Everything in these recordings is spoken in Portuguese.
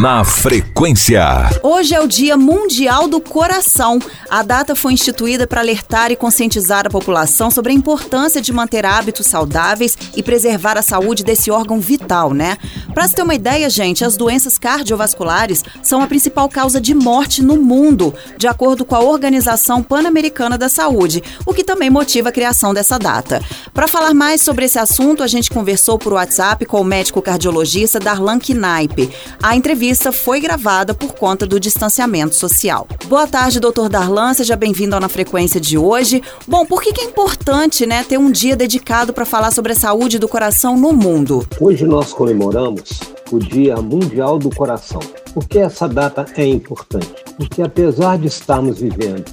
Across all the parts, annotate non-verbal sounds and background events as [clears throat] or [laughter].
Na frequência. Hoje é o Dia Mundial do Coração. A data foi instituída para alertar e conscientizar a população sobre a importância de manter hábitos saudáveis e preservar a saúde desse órgão vital, né? Para se ter uma ideia, gente, as doenças cardiovasculares são a principal causa de morte no mundo, de acordo com a Organização Pan-Americana da Saúde, o que também motiva a criação dessa data. Para falar mais sobre esse assunto, a gente conversou por WhatsApp com o médico cardiologista Darlan Knaipe. A entrevista foi gravada por conta do distanciamento social. Boa tarde, doutor Darlan, seja bem-vindo ao Na Frequência de hoje. Bom, por que, é importante né, ter um dia dedicado para falar sobre a saúde do coração no mundo? Hoje nós comemoramos o Dia Mundial do Coração. Por que essa data é importante? Porque apesar de estarmos vivendo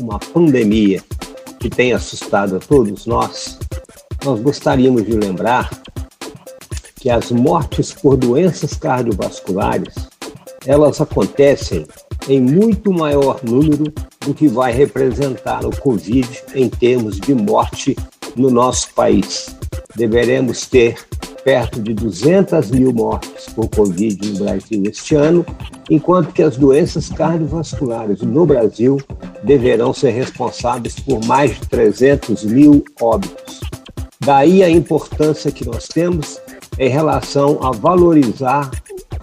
uma pandemia que tem assustado a todos nós, nós gostaríamos de lembrar que as mortes por doenças cardiovasculares, elas acontecem em muito maior número do que vai representar o Covid em termos de morte no nosso país. Deveremos ter perto de 200 mil mortes por Covid no Brasil este ano, enquanto que as doenças cardiovasculares no Brasil deverão ser responsáveis por mais de 300 mil óbitos. Daí a importância que nós temos em relação a valorizar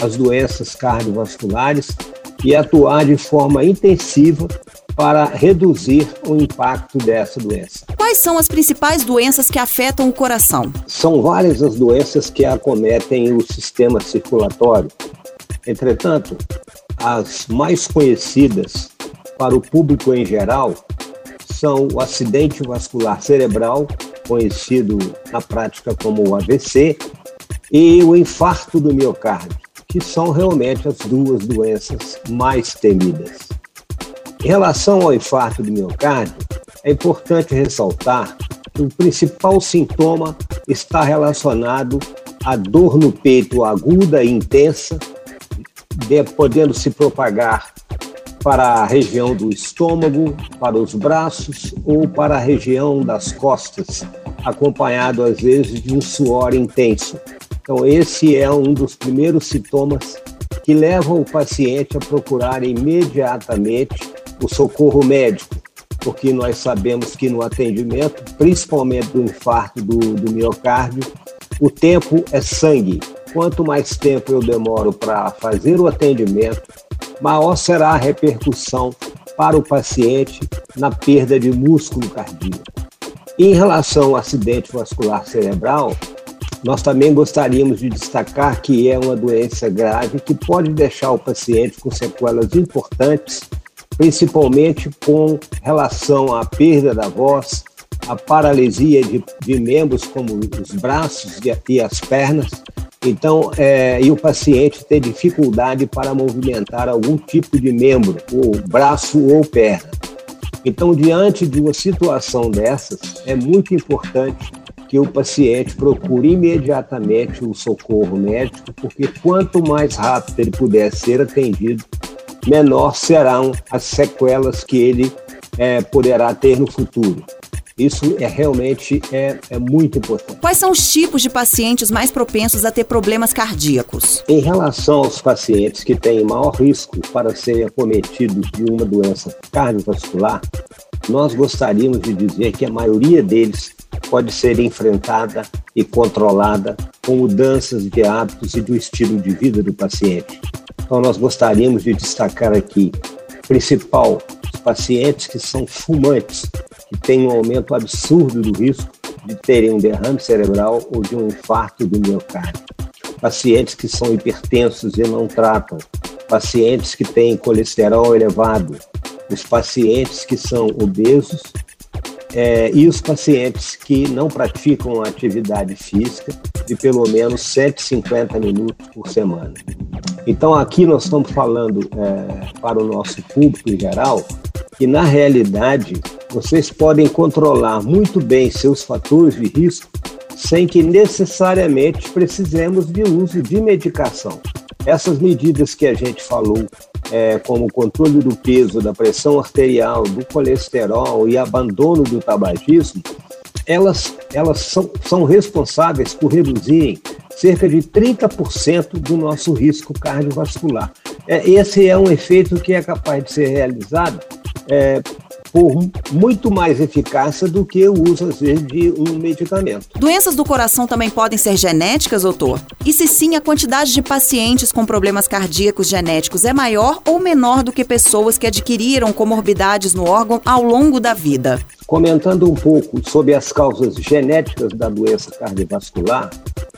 as doenças cardiovasculares e atuar de forma intensiva para reduzir o impacto dessa doença. Quais são as principais doenças que afetam o coração? São várias as doenças que acometem o sistema circulatório. Entretanto, as mais conhecidas para o público em geral são o acidente vascular cerebral, conhecido na prática como o AVC, e o infarto do miocárdio, que são realmente as duas doenças mais temidas. Em relação ao infarto do miocárdio, é importante ressaltar que o principal sintoma está relacionado à dor no peito aguda e intensa, podendo se propagar para a região do estômago, para os braços ou para a região das costas, acompanhado às vezes de um suor intenso. Então, esse é um dos primeiros sintomas que levam o paciente a procurar imediatamente o socorro médico, porque nós sabemos que no atendimento, principalmente do infarto do, do miocárdio, o tempo é sangue. Quanto mais tempo eu demoro para fazer o atendimento, maior será a repercussão para o paciente na perda de músculo cardíaco. Em relação ao acidente vascular cerebral, nós também gostaríamos de destacar que é uma doença grave que pode deixar o paciente com sequelas importantes, principalmente com relação à perda da voz, a paralisia de, de membros como os braços e as pernas, então, é, e o paciente ter dificuldade para movimentar algum tipo de membro, ou braço ou perna. Então, diante de uma situação dessas, é muito importante que o paciente procure imediatamente o socorro médico, porque quanto mais rápido ele puder ser atendido, menor serão as sequelas que ele é, poderá ter no futuro. Isso é realmente é, é muito importante. Quais são os tipos de pacientes mais propensos a ter problemas cardíacos? Em relação aos pacientes que têm maior risco para serem acometidos de uma doença cardiovascular, nós gostaríamos de dizer que a maioria deles pode ser enfrentada e controlada com mudanças de hábitos e do estilo de vida do paciente. Então, nós gostaríamos de destacar aqui, principal, os pacientes que são fumantes, que têm um aumento absurdo do risco de terem um derrame cerebral ou de um infarto do miocárdio. Pacientes que são hipertensos e não tratam, pacientes que têm colesterol elevado, os pacientes que são obesos é, e os pacientes que não praticam atividade física de pelo menos 150 minutos por semana. Então, aqui nós estamos falando é, para o nosso público em geral que, na realidade, vocês podem controlar muito bem seus fatores de risco sem que necessariamente precisemos de uso de medicação. Essas medidas que a gente falou é, como controle do peso, da pressão arterial, do colesterol e abandono do tabagismo, elas, elas são, são responsáveis por reduzirem cerca de 30% do nosso risco cardiovascular. É, esse é um efeito que é capaz de ser realizado é, por muito mais eficácia do que o uso, às vezes, de um medicamento. Doenças do coração também podem ser genéticas, doutor? E se sim, a quantidade de pacientes com problemas cardíacos genéticos é maior ou menor do que pessoas que adquiriram comorbidades no órgão ao longo da vida? Comentando um pouco sobre as causas genéticas da doença cardiovascular,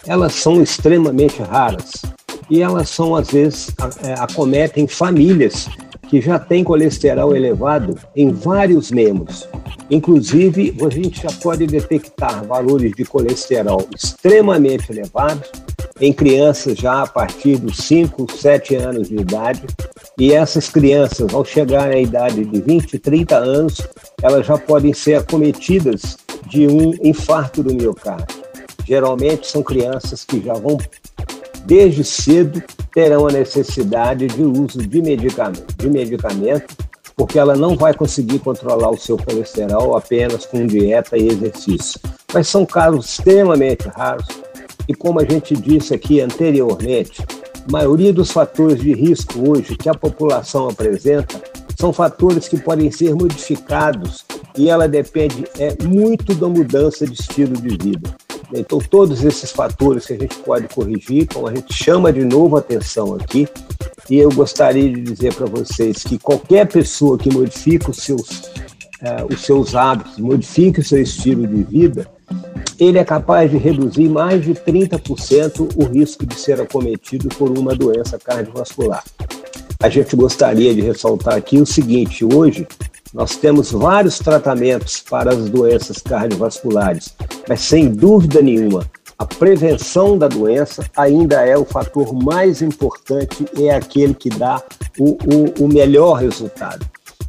elas são extremamente raras e elas são, às vezes, é, acometem famílias que já tem colesterol elevado em vários membros. Inclusive, a gente já pode detectar valores de colesterol extremamente elevados em crianças já a partir dos 5, 7 anos de idade. E essas crianças, ao chegar à idade de 20, 30 anos, elas já podem ser acometidas de um infarto do miocárdio. Geralmente são crianças que já vão desde cedo terão a necessidade de uso de medicamento, de medicamento, porque ela não vai conseguir controlar o seu colesterol apenas com dieta e exercício. Mas são casos extremamente raros e, como a gente disse aqui anteriormente, a maioria dos fatores de risco hoje que a população apresenta são fatores que podem ser modificados e ela depende é, muito da mudança de estilo de vida. Então, todos esses fatores que a gente pode corrigir, como a gente chama de novo atenção aqui, e eu gostaria de dizer para vocês que qualquer pessoa que modifica os seus, uh, os seus hábitos, modifique o seu estilo de vida, ele é capaz de reduzir mais de 30% o risco de ser acometido por uma doença cardiovascular. A gente gostaria de ressaltar aqui o seguinte: hoje nós temos vários tratamentos para as doenças cardiovasculares, mas sem dúvida nenhuma, a prevenção da doença ainda é o fator mais importante e é aquele que dá o, o, o melhor resultado.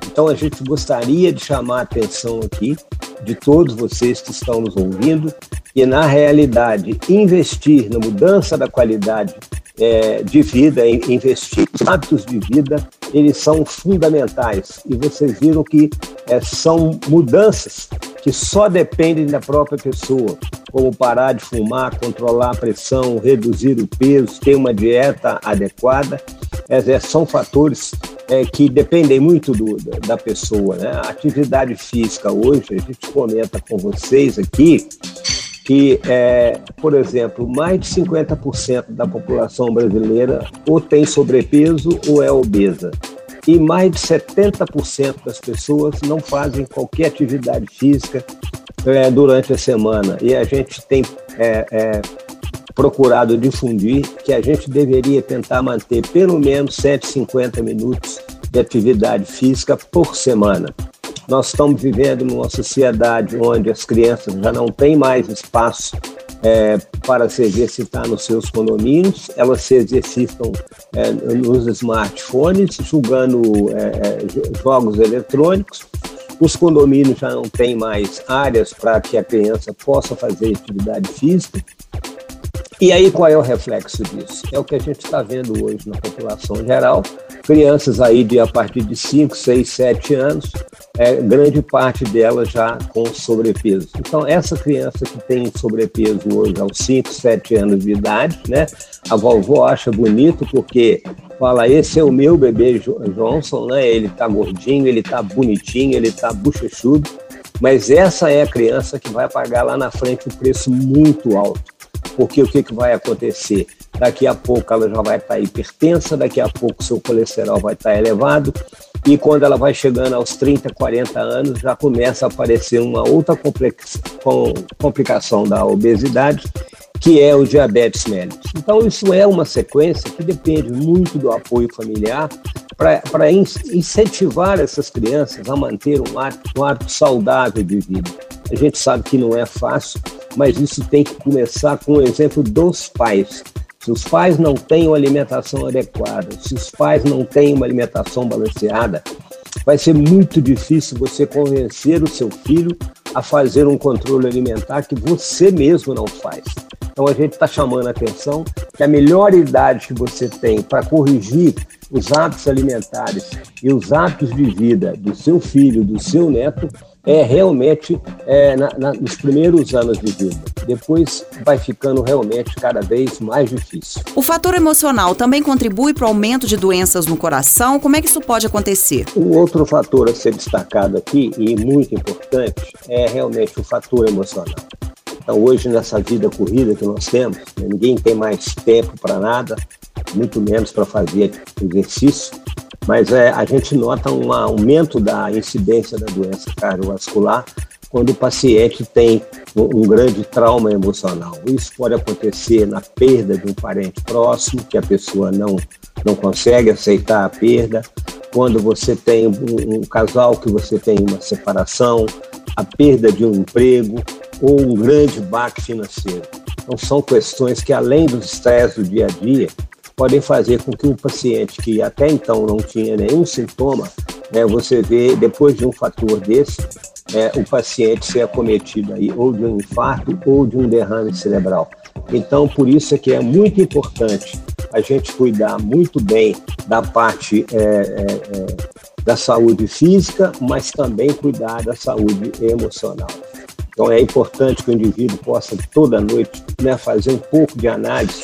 Então, a gente gostaria de chamar a atenção aqui de todos vocês que estão nos ouvindo e, na realidade, investir na mudança da qualidade é, de vida, investir hábitos de vida, eles são fundamentais. E vocês viram que é, são mudanças que só dependem da própria pessoa, como parar de fumar, controlar a pressão, reduzir o peso, ter uma dieta adequada. É, são fatores é, que dependem muito do, da pessoa. Né? A atividade física hoje, a gente comenta com vocês aqui, que, é, por exemplo, mais de 50% da população brasileira ou tem sobrepeso ou é obesa. E mais de 70% das pessoas não fazem qualquer atividade física é, durante a semana. E a gente tem é, é procurado difundir que a gente deveria tentar manter pelo menos 150 minutos de atividade física por semana. Nós estamos vivendo numa sociedade onde as crianças já não têm mais espaço é, para se exercitar nos seus condomínios, elas se exercitam é, nos smartphones, jogando é, é, jogos eletrônicos. Os condomínios já não têm mais áreas para que a criança possa fazer atividade física. E aí qual é o reflexo disso? É o que a gente está vendo hoje na população geral, crianças aí de a partir de 5, 6, 7 anos, é, grande parte delas já com sobrepeso. Então, essa criança que tem sobrepeso hoje aos 5, 7 anos de idade, né, a vovó acha bonito porque fala, esse é o meu bebê Johnson, né, ele tá gordinho, ele tá bonitinho, ele tá bochechudo, mas essa é a criança que vai pagar lá na frente um preço muito alto porque o que, que vai acontecer? Daqui a pouco ela já vai estar hipertensa, daqui a pouco seu colesterol vai estar elevado, e quando ela vai chegando aos 30, 40 anos, já começa a aparecer uma outra complicação da obesidade, que é o diabetes mellitus. Então, isso é uma sequência que depende muito do apoio familiar para incentivar essas crianças a manter um hábito, um hábito saudável de vida. A gente sabe que não é fácil, mas isso tem que começar com o exemplo dos pais. Se os pais não têm uma alimentação adequada, se os pais não têm uma alimentação balanceada, vai ser muito difícil você convencer o seu filho a fazer um controle alimentar que você mesmo não faz. Então a gente está chamando a atenção que a melhor idade que você tem para corrigir os hábitos alimentares e os hábitos de vida do seu filho, do seu neto, é realmente é, na, na, nos primeiros anos de vida. Depois vai ficando realmente cada vez mais difícil. O fator emocional também contribui para o aumento de doenças no coração? Como é que isso pode acontecer? Um outro fator a ser destacado aqui, e muito importante, é realmente o fator emocional. Então, hoje, nessa vida corrida que nós temos, né, ninguém tem mais tempo para nada, muito menos para fazer exercício, mas é, a gente nota um aumento da incidência da doença cardiovascular quando o paciente tem um, grande trauma emocional. Isso pode acontecer na perda de um parente próximo, que a pessoa não, não consegue aceitar a perda, quando você tem um, um casal que você tem uma separação, a perda de um emprego ou um grande baque financeiro. Então, são questões que, além do estresse do dia a dia, podem fazer com que um paciente que até então não tinha nenhum sintoma, né, você vê, depois de um fator desse, é, o paciente ser acometido aí ou de um infarto ou de um derrame cerebral. Então, por isso é que é muito importante a gente cuidar muito bem da parte é, é da saúde física, mas também cuidar da saúde emocional. Então, é importante que o indivíduo possa toda noite né, fazer um pouco de análise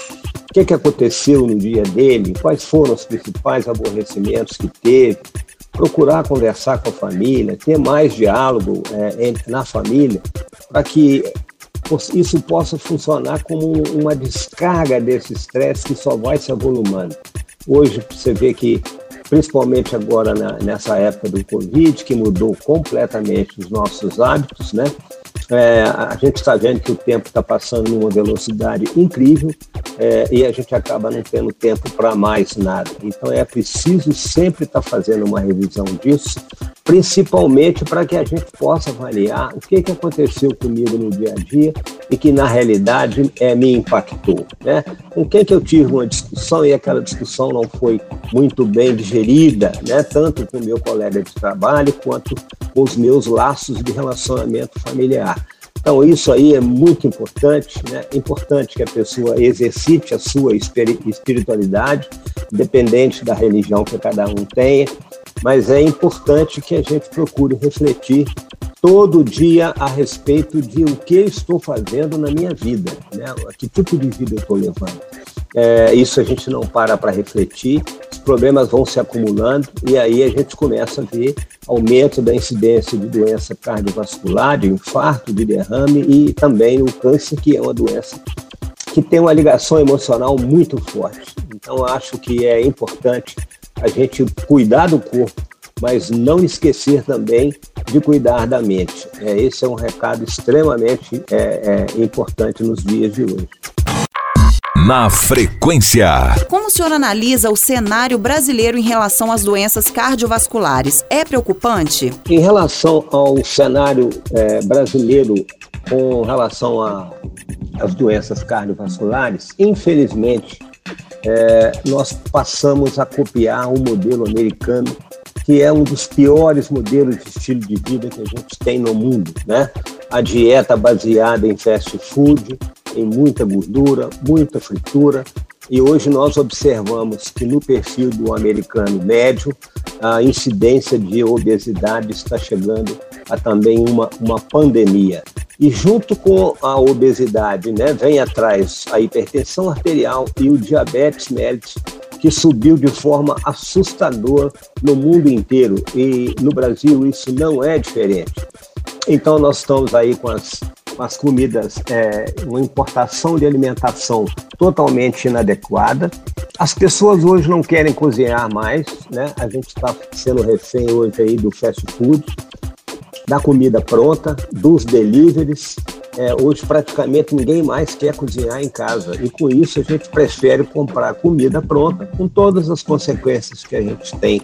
o que, que aconteceu no dia dele, quais foram os principais aborrecimentos que teve, procurar conversar com a família, ter mais diálogo é, entre, na família, para que isso possa funcionar como uma descarga desse estresse que só vai se avolumando. Hoje você vê que, principalmente agora na, nessa época do Covid, que mudou completamente os nossos hábitos, né? É, a gente está vendo que o tempo está passando numa velocidade incrível é, e a gente acaba não tendo tempo para mais nada. Então é preciso sempre estar tá fazendo uma revisão disso, principalmente para que a gente possa avaliar o que, que aconteceu comigo no dia a dia e que na realidade é, me impactou. Né? Com quem que eu tive uma discussão e aquela discussão não foi muito bem digerida, né? tanto com meu colega de trabalho quanto com os meus laços de relacionamento familiar. Então, isso aí é muito importante, né? Importante que a pessoa exercite a sua espiritualidade, independente da religião que cada um tenha, mas é importante que a gente procure refletir todo dia a respeito de o que estou fazendo na minha vida, né? que tipo de vida eu estou levando. É, isso a gente não para para refletir, os problemas vão se acumulando e aí a gente começa a ver aumento da incidência de doença cardiovascular, de infarto, de derrame e também o câncer, que é uma doença que tem uma ligação emocional muito forte. Então, acho que é importante a gente cuidar do corpo, mas não esquecer também de cuidar da mente. É, esse é um recado extremamente é, é, importante nos dias de hoje. Na frequência. Como o senhor analisa o cenário brasileiro em relação às doenças cardiovasculares? É preocupante? Em relação ao cenário é, brasileiro com relação às doenças cardiovasculares, infelizmente, é, nós passamos a copiar um modelo americano que é um dos piores modelos de estilo de vida que a gente tem no mundo, né? A dieta baseada em fast food, em muita gordura, muita fritura. E hoje nós observamos que no perfil do americano médio, a incidência de obesidade está chegando a também uma, uma pandemia. E junto com a obesidade, né, vem atrás a hipertensão arterial e o diabetes mellitus, que subiu de forma assustadora no mundo inteiro. E no Brasil isso não é diferente. Então nós estamos aí com as as comidas, é, uma importação de alimentação totalmente inadequada. As pessoas hoje não querem cozinhar mais, né? A gente está sendo refém hoje aí do fast food, da comida pronta, dos deliveries. É, hoje praticamente ninguém mais quer cozinhar em casa e com isso a gente prefere comprar comida pronta, com todas as consequências que a gente tem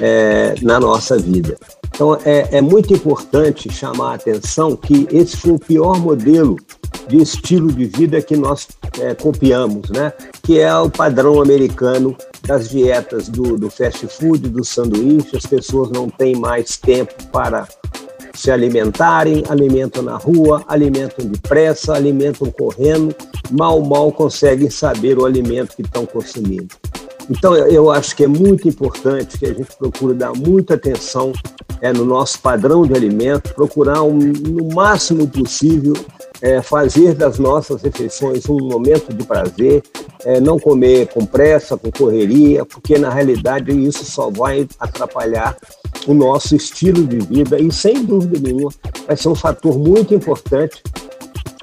é, na nossa vida. Então, é, é muito importante chamar a atenção que esse foi o pior modelo de estilo de vida que nós é, copiamos, né? que é o padrão americano das dietas do, do fast food, do sanduíche. As pessoas não têm mais tempo para se alimentarem, alimentam na rua, alimentam depressa, alimentam correndo, mal, mal conseguem saber o alimento que estão consumindo. Então, eu acho que é muito importante que a gente procure dar muita atenção é, no nosso padrão de alimento, procurar um, no máximo possível é, fazer das nossas refeições um momento de prazer, é, não comer com pressa, com correria, porque na realidade isso só vai atrapalhar o nosso estilo de vida e, sem dúvida nenhuma, vai ser um fator muito importante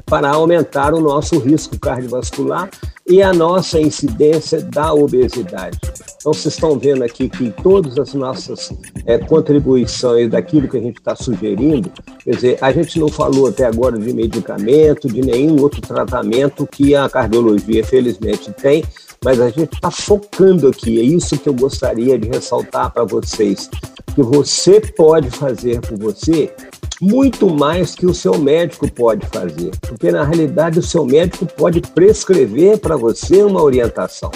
para aumentar o nosso risco cardiovascular e a nossa incidência da obesidade. Então, vocês estão vendo aqui que todas as nossas é, contribuições daquilo que a gente está sugerindo, quer dizer, a gente não falou até agora de medicamento, de nenhum outro tratamento que a cardiologia, felizmente, tem, mas a gente está focando aqui, é isso que eu gostaria de ressaltar para vocês, que você pode fazer por você muito mais que o seu médico pode fazer, porque na realidade o seu médico pode prescrever para você uma orientação,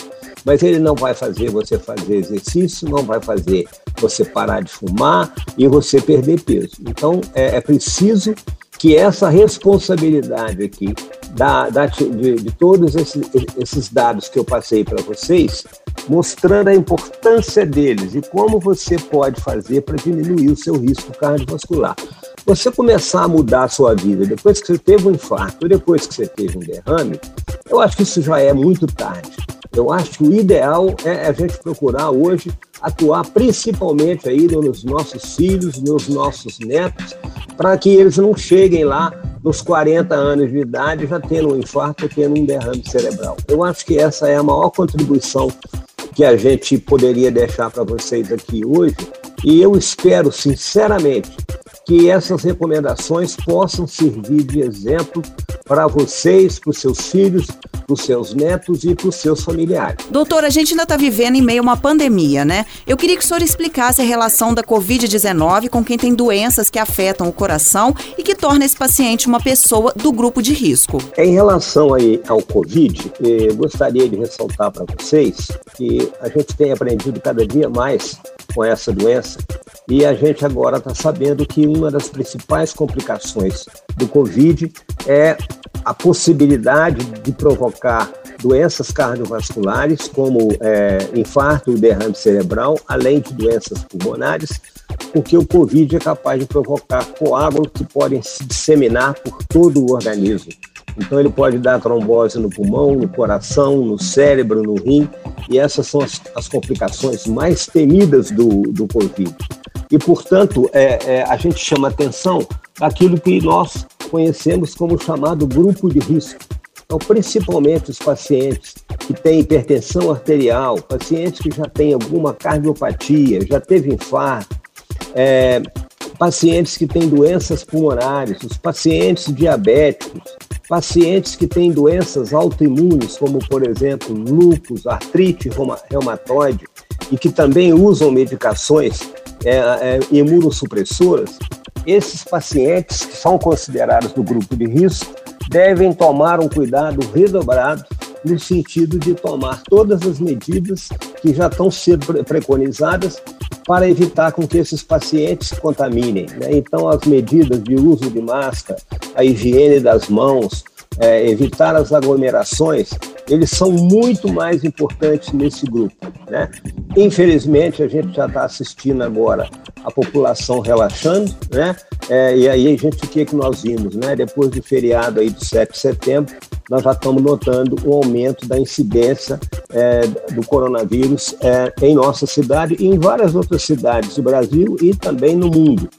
mas ele não vai fazer você fazer exercício, não vai fazer você parar de fumar e você perder peso. Então é, é preciso que essa responsabilidade aqui da, da de, de, todos esses, esses dados que eu passei para vocês, mostrando a importância deles e como você pode fazer para diminuir o seu risco cardiovascular você começar a mudar a sua vida depois que você teve um infarto, depois que você teve um derrame, eu acho que isso já é muito tarde. Eu acho que o ideal é a gente procurar hoje atuar principalmente aí nos nossos filhos, nos nossos netos, para que eles não cheguem lá nos 40 anos de idade já tendo um infarto, tendo um derrame cerebral. Eu acho que essa é a maior contribuição que a gente poderia deixar para vocês aqui hoje. E eu espero, sinceramente, que essas recomendações possam servir de exemplo para vocês, para os seus filhos, para os seus netos e para os seus familiares. Doutor, a gente ainda está vivendo em meio a uma pandemia, né? Eu queria que o senhor explicasse a relação da Covid-19 com quem tem doenças que afetam o coração e que torna esse paciente uma pessoa do grupo de risco. Em relação aí ao Covid, eu gostaria de ressaltar para vocês que a gente tem aprendido cada dia mais com essa doença e a gente agora está sabendo que uma das principais complicações do Covid é a possibilidade de provocar doenças cardiovasculares, como é, infarto e derrame cerebral, além de doenças pulmonares, porque o Covid é capaz de provocar coágulos que podem se disseminar por todo o organismo. Então, ele pode dar trombose no pulmão, no coração, no cérebro, no rim, e essas são as, as complicações mais temidas do, do Covid. E, portanto, é, é, a gente chama atenção daquilo que nós conhecemos como chamado grupo de risco. Então, principalmente os pacientes que têm hipertensão arterial, pacientes que já têm alguma cardiopatia, já teve infarto, é, pacientes que têm doenças pulmonares, os pacientes diabéticos, pacientes que têm doenças autoimunes, como, por exemplo, lúpus, artrite reumatoide, e que também usam medicações é, é, imunossupressoras, esses pacientes que são considerados do grupo de risco devem tomar um cuidado redobrado no sentido de tomar todas as medidas que já estão sendo preconizadas para evitar com que esses pacientes se contaminem. Né? Então, as medidas de uso de máscara, a higiene das mãos, é, evitar as aglomerações, eles são muito mais importantes nesse grupo. Né? Infelizmente, a gente já está assistindo agora a população relaxando, né? É, e aí a gente, o que, que nós vimos? Né? Depois do feriado aí do 7 de setembro, nós já estamos notando um aumento da incidência é, do coronavírus é, em nossa cidade e em várias outras cidades do Brasil e também no mundo.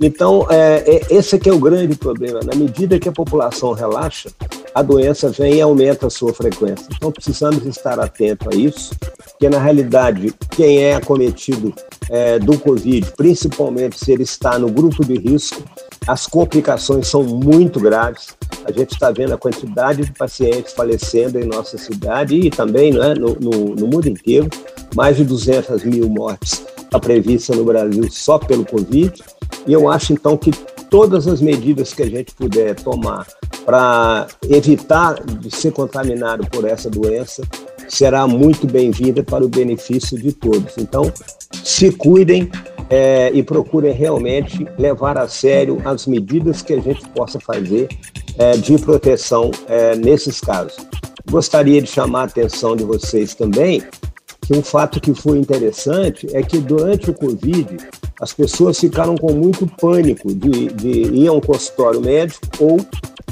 Então, é, é, esse aqui é o grande problema. Na medida que a população relaxa, a doença vem e aumenta a sua frequência. Então, precisamos estar atento a isso, porque na realidade, quem é acometido é, do Covid, principalmente se ele está no grupo de risco, as complicações são muito graves. A gente está vendo a quantidade de pacientes falecendo em nossa cidade e também né, no, no, no mundo inteiro. Mais de 200 mil mortes está prevista no Brasil só pelo Covid. E eu acho, então, que todas as medidas que a gente puder tomar para evitar de ser contaminado por essa doença será muito bem-vinda para o benefício de todos. Então, se cuidem é, e procurem realmente levar a sério as medidas que a gente possa fazer é, de proteção é, nesses casos. Gostaria de chamar a atenção de vocês também que um fato que foi interessante é que durante o Covid as pessoas ficaram com muito pânico de, de ir a um consultório médico ou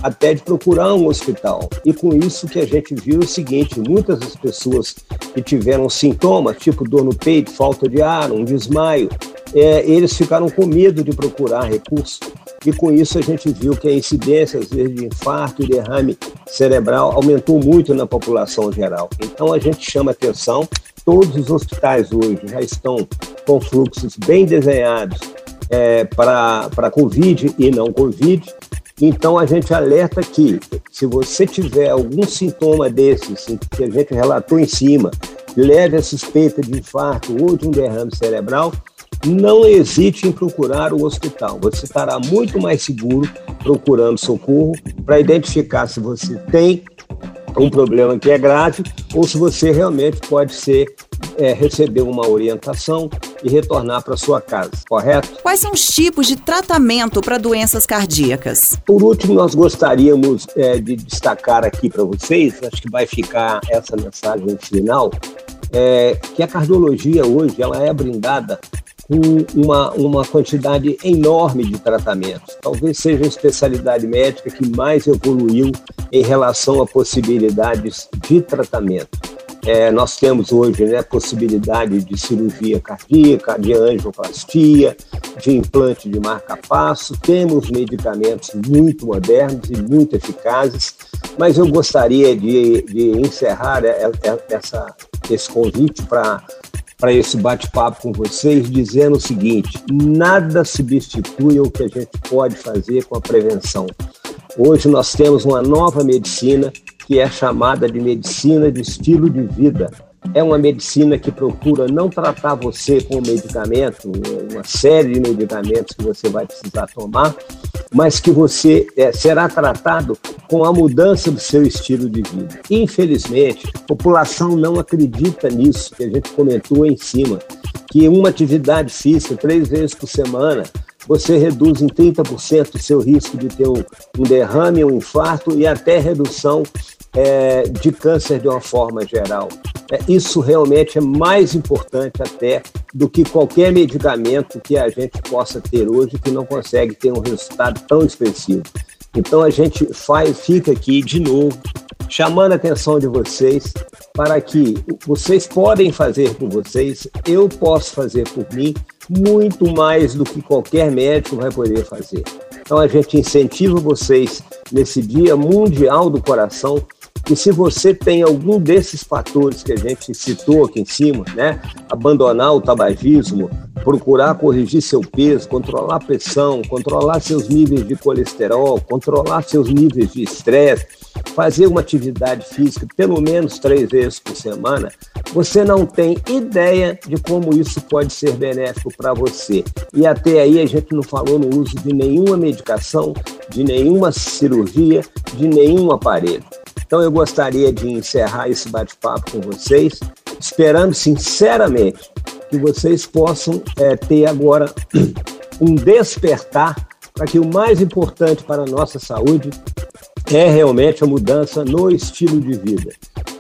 até de procurar um hospital. E com isso que a gente viu o seguinte, muitas das pessoas que tiveram sintomas, tipo dor no peito, falta de ar, um desmaio, é, eles ficaram com medo de procurar recurso. E com isso a gente viu que a incidência, às vezes, de infarto e derrame cerebral aumentou muito na população geral. Então a gente chama atenção, todos os hospitais hoje já estão com fluxos bem desenhados é, para Covid e não Covid, então a gente alerta que se você tiver algum sintoma desses que a gente relatou em cima, leve a suspeita de infarto ou de um derrame cerebral, não hesite em procurar o hospital. Você estará muito mais seguro procurando socorro para identificar se você tem um problema que é grave ou se você realmente pode ser é, receber uma orientação e retornar para sua casa, correto? Quais são os tipos de tratamento para doenças cardíacas? Por último, nós gostaríamos é, de destacar aqui para vocês, acho que vai ficar essa mensagem final, é, que a cardiologia hoje ela é brindada com uma, uma quantidade enorme de tratamentos. Talvez seja a especialidade médica que mais evoluiu em relação a possibilidades de tratamento. É, nós temos hoje né, possibilidade de cirurgia cardíaca, de angioplastia, de implante de marca-passo, temos medicamentos muito modernos e muito eficazes, mas eu gostaria de, de encerrar essa, esse convite para para esse bate-papo com vocês, dizendo o seguinte: nada substitui o que a gente pode fazer com a prevenção. Hoje nós temos uma nova medicina que é chamada de medicina de estilo de vida. É uma medicina que procura não tratar você com medicamento, uma série de medicamentos que você vai precisar tomar, mas que você é, será tratado com a mudança do seu estilo de vida. Infelizmente, a população não acredita nisso, que a gente comentou em cima, que uma atividade física três vezes por semana você reduz em 30% o seu risco de ter um, derrame, um infarto e até redução é, de câncer de uma forma geral. É, isso realmente é mais importante até do que qualquer medicamento que a gente possa ter hoje que não consegue ter um resultado tão expressivo. Então a gente faz, fica aqui de novo chamando a atenção de vocês para que vocês podem fazer por vocês, eu posso fazer por mim muito mais do que qualquer médico vai poder fazer. Então a gente incentiva vocês nesse Dia Mundial do Coração e se você tem algum desses fatores que a gente citou aqui em cima, né? Abandonar o tabagismo, procurar corrigir seu peso, controlar a pressão, controlar seus níveis de colesterol, controlar seus níveis de estresse, fazer uma atividade física pelo menos três vezes por semana, você não tem ideia de como isso pode ser benéfico para você. E até aí a gente não falou no uso de nenhuma medicação, de nenhuma cirurgia, de nenhum aparelho. Então eu gostaria de encerrar esse bate-papo com vocês, esperando sinceramente que vocês possam é, ter agora [clears throat] um despertar para que o mais importante para a nossa saúde é realmente a mudança no estilo de vida.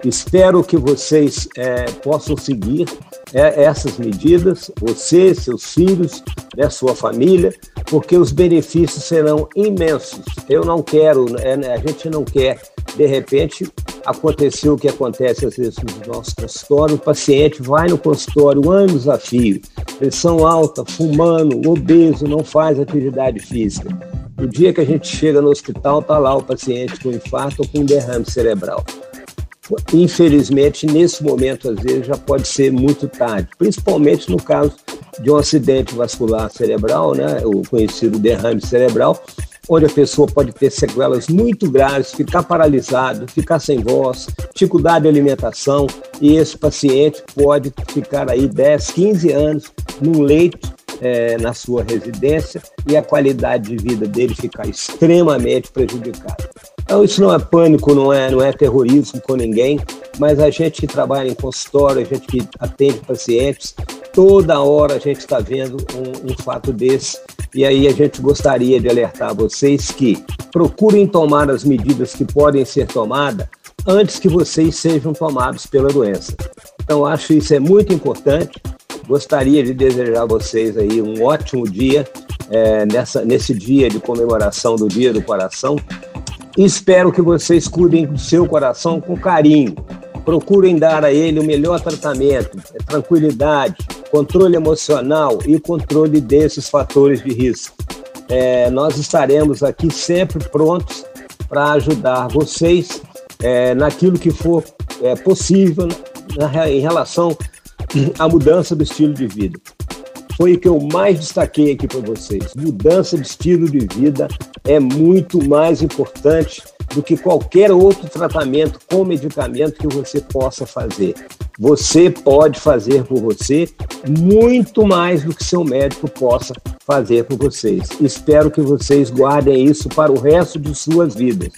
Espero que vocês é, possam seguir é, essas medidas, você, seus filhos, né, sua família, porque os benefícios serão imensos. Eu não quero, é, a gente não quer de repente aconteceu o que acontece às vezes no nosso consultório, o paciente vai no consultório anos a fio, pressão alta, fumando, obeso, não faz atividade física. O dia que a gente chega no hospital, está lá o paciente com infarto ou com derrame cerebral. Infelizmente, nesse momento, às vezes, já pode ser muito tarde, principalmente no caso de um acidente vascular cerebral, né, o conhecido derrame cerebral, onde a pessoa pode ter sequelas muito graves, ficar paralisado, ficar sem voz, dificuldade de alimentação, e esse paciente pode ficar aí 10, 15 anos num leito é, na sua residência e a qualidade de vida dele ficar extremamente prejudicada. Então, isso não é pânico, não é, não é terrorismo com ninguém, mas a gente que trabalha em consultório, a gente que atende pacientes, toda hora a gente está vendo um, um fato desse e aí a gente gostaria de alertar vocês que procurem tomar as medidas que podem ser tomadas antes que vocês sejam tomados pela doença. Então, acho isso é muito importante Gostaria de desejar a vocês aí um ótimo dia é, nessa, nesse dia de comemoração do Dia do Coração. Espero que vocês cuidem do seu coração com carinho. Procurem dar a ele o melhor tratamento, é tranquilidade, controle emocional e controle desses fatores de risco. É, nós estaremos aqui sempre prontos para ajudar vocês é, naquilo que for é, possível na, em relação à mudança do estilo de vida. Foi o que eu mais destaquei aqui para vocês. Mudança de estilo de vida é muito mais importante do que qualquer outro tratamento com medicamento que você possa fazer. Você pode fazer por você muito mais do que seu médico possa fazer por vocês. Espero que vocês guardem isso para o resto de suas vidas.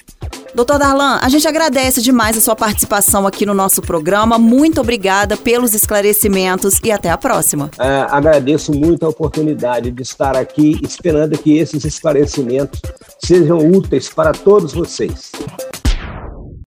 Doutor Darlan, a gente agradece demais a sua participação aqui no nosso programa. Muito obrigada pelos esclarecimentos e até a próxima. É, agradeço muito a oportunidade de estar aqui, esperando que esses esclarecimentos sejam úteis para todos vocês.